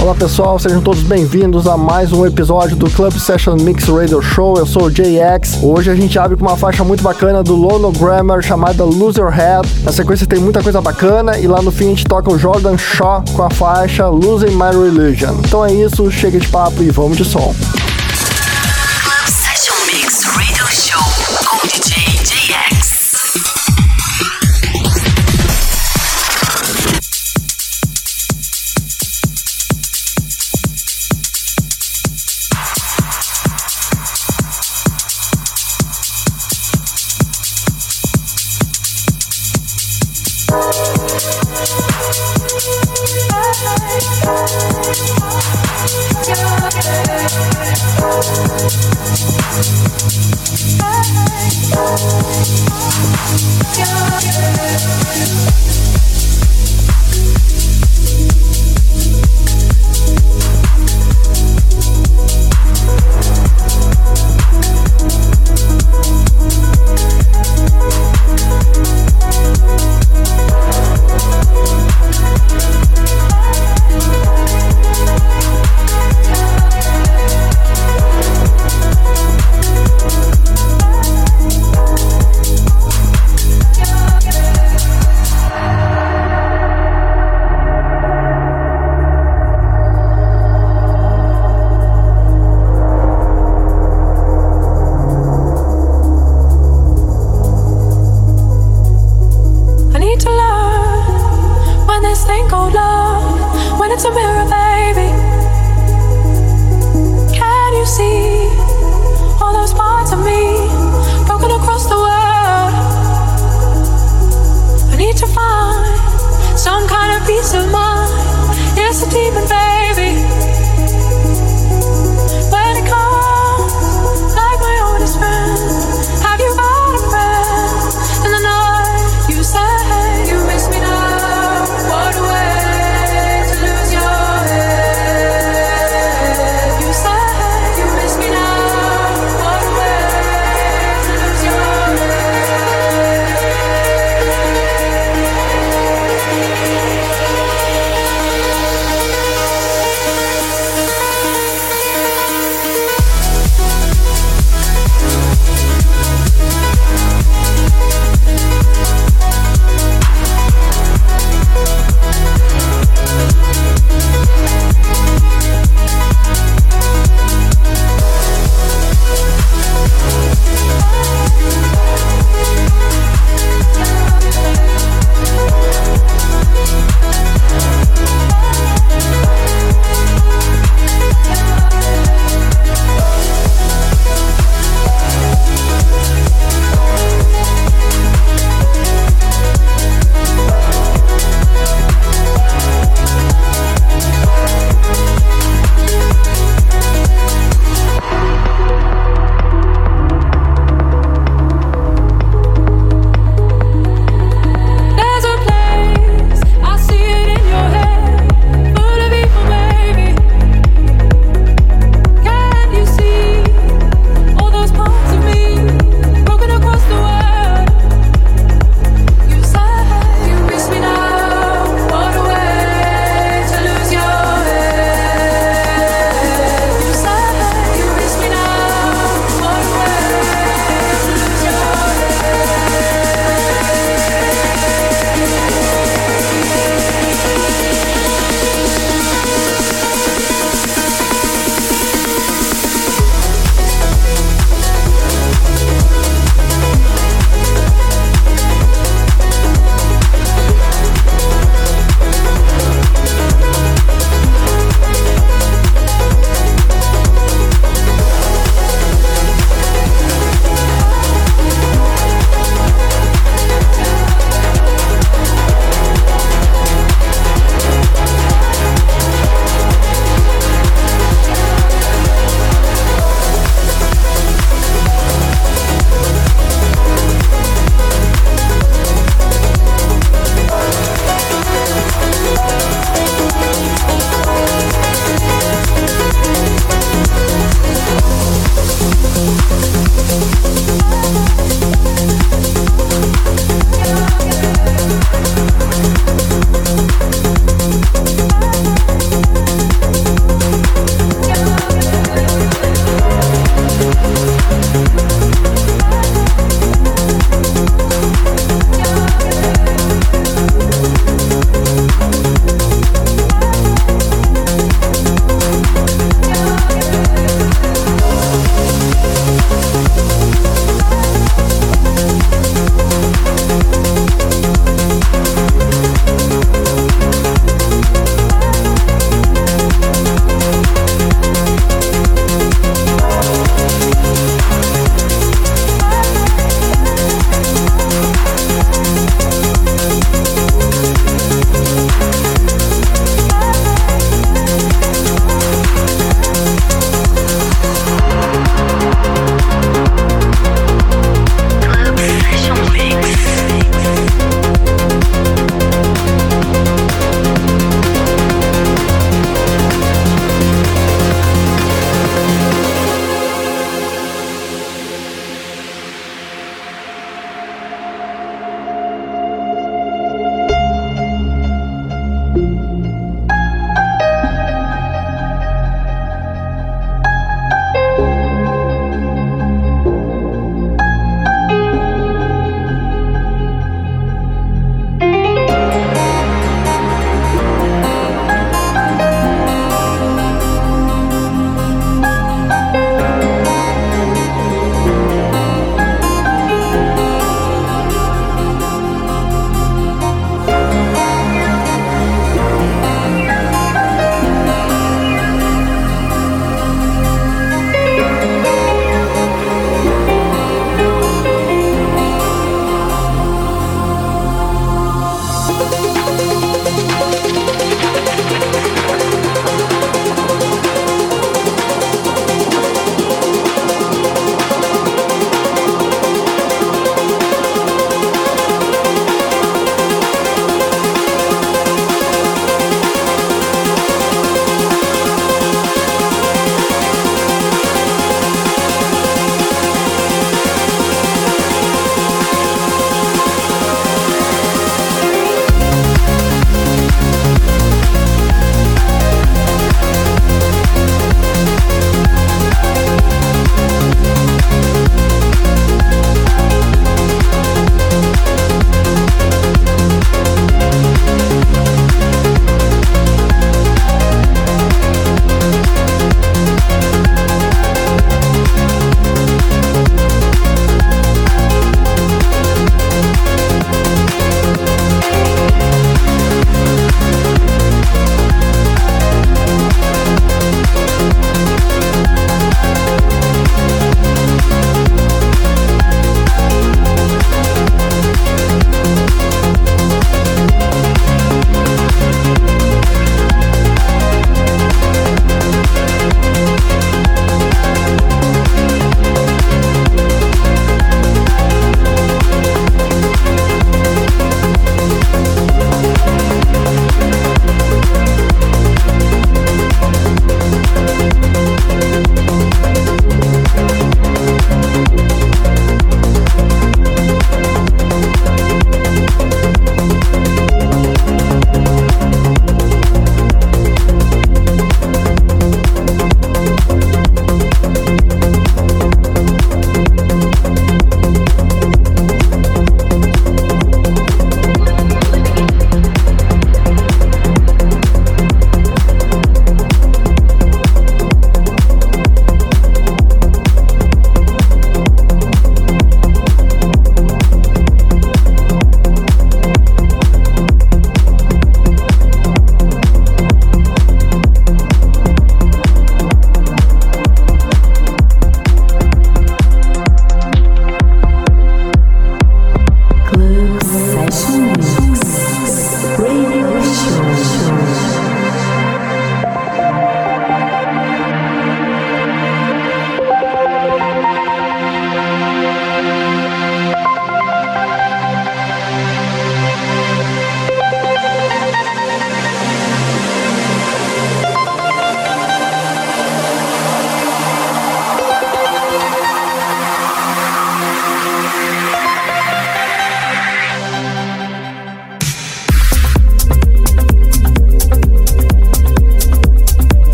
Olá pessoal, sejam todos bem-vindos a mais um episódio do Club Session Mix Radio Show. Eu sou o JX. Hoje a gente abre com uma faixa muito bacana do Lono Grammar chamada Lose Your Head. Na sequência tem muita coisa bacana e lá no fim a gente toca o Jordan Shaw com a faixa Losing My Religion. Então é isso, chega de papo e vamos de som. I need to learn when this thing called love,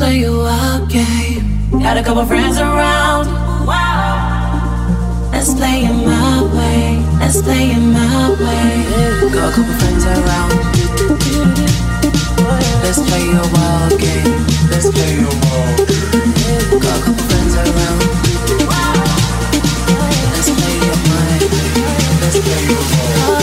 play your wild game. Got a couple friends around. Wow. Let's play it my way. Let's play it my way. Got a couple friends around. Let's play your wild game. Let's play your wild. Got a couple friends around. Let's play your mind. Let's play your wild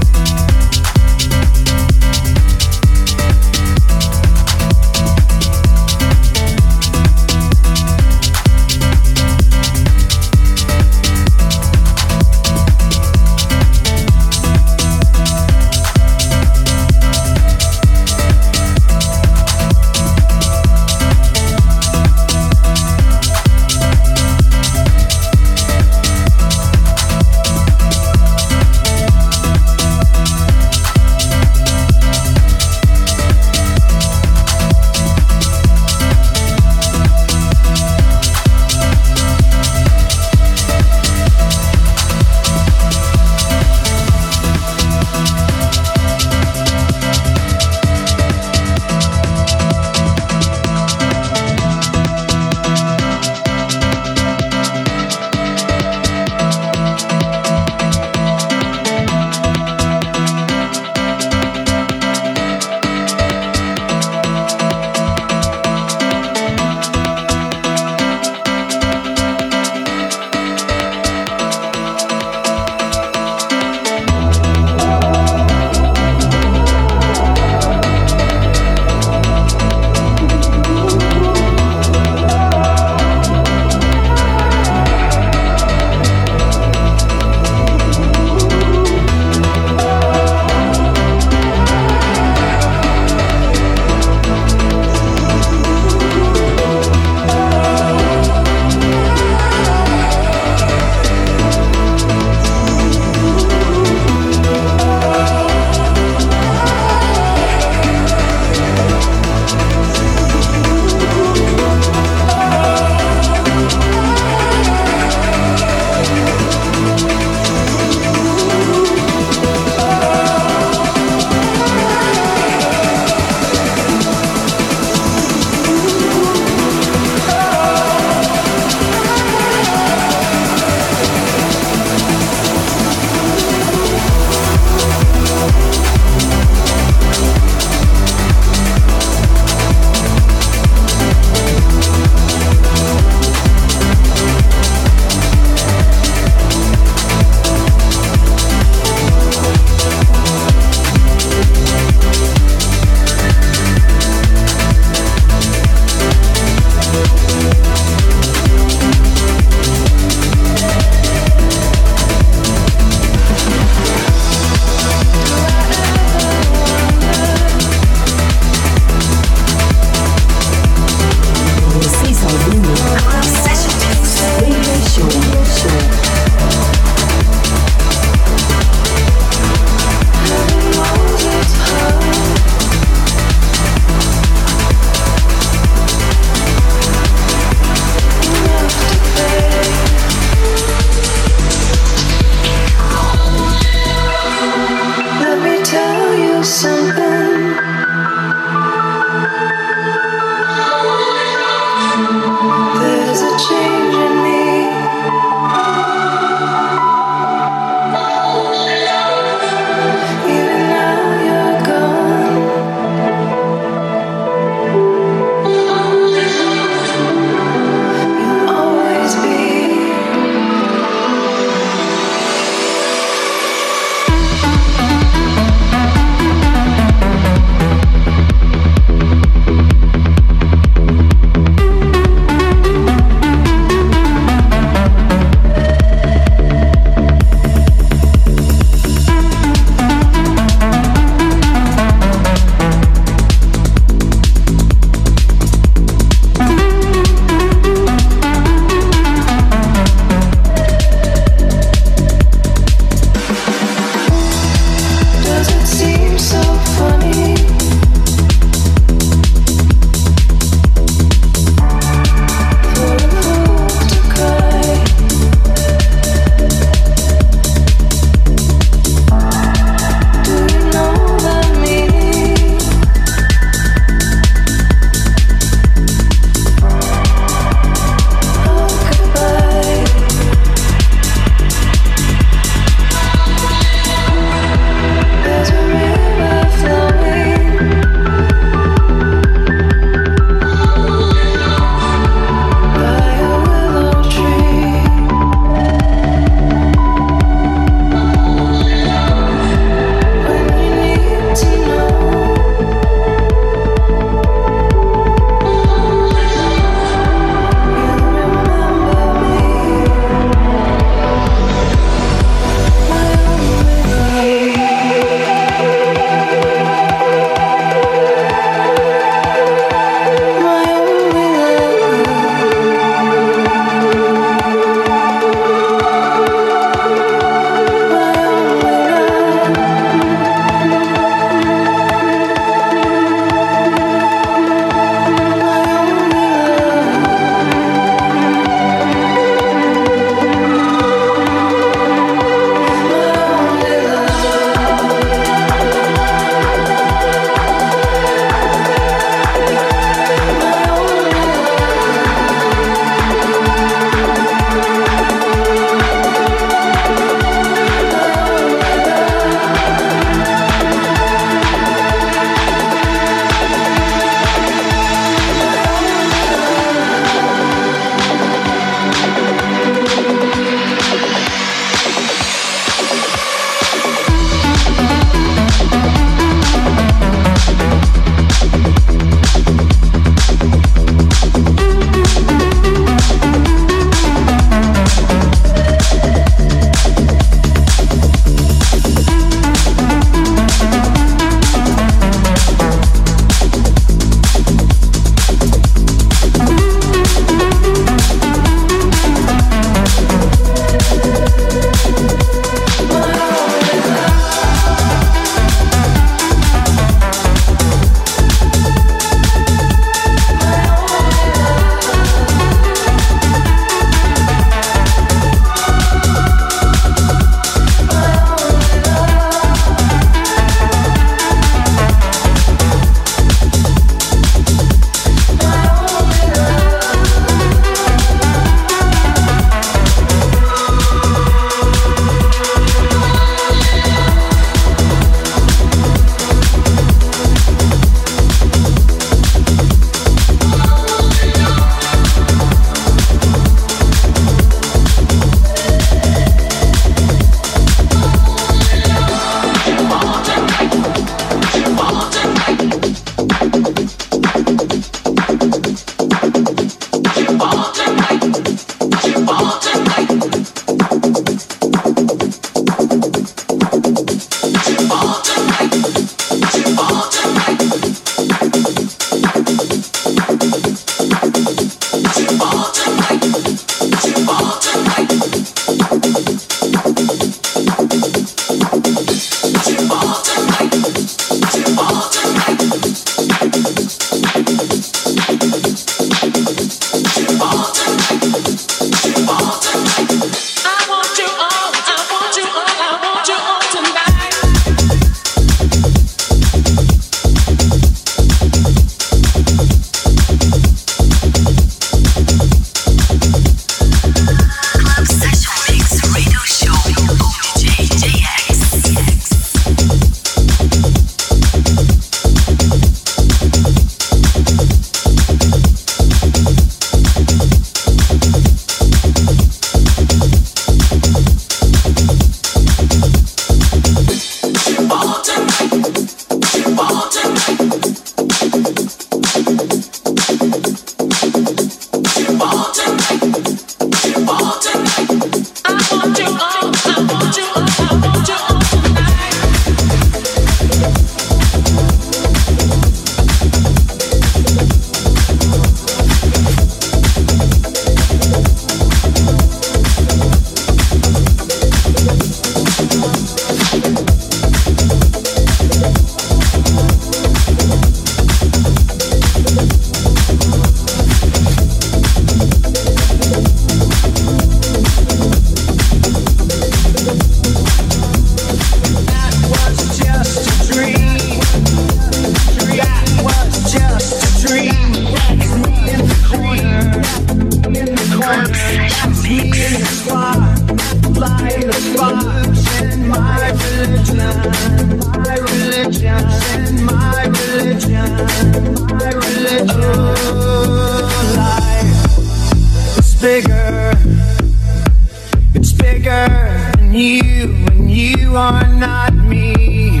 are not me.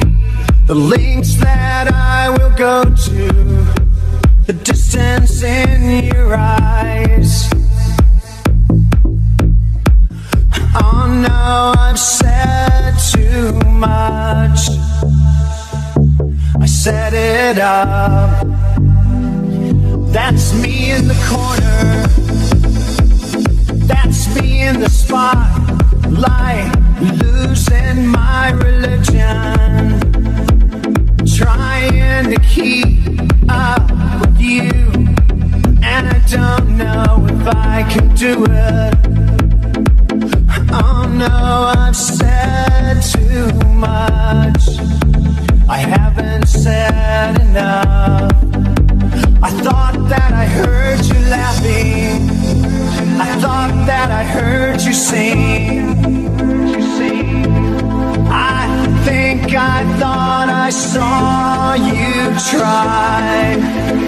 The links that I will go to, the distance in your eyes. Oh no, I've said too much. I set it up. That's me in the corner. That's me in the spotlight, losing my religion. Trying to keep up with you. And I don't know if I can do it. Oh no, I've said too much. I haven't said enough. I thought that I heard you laughing. I thought that I heard you sing. I saw you try.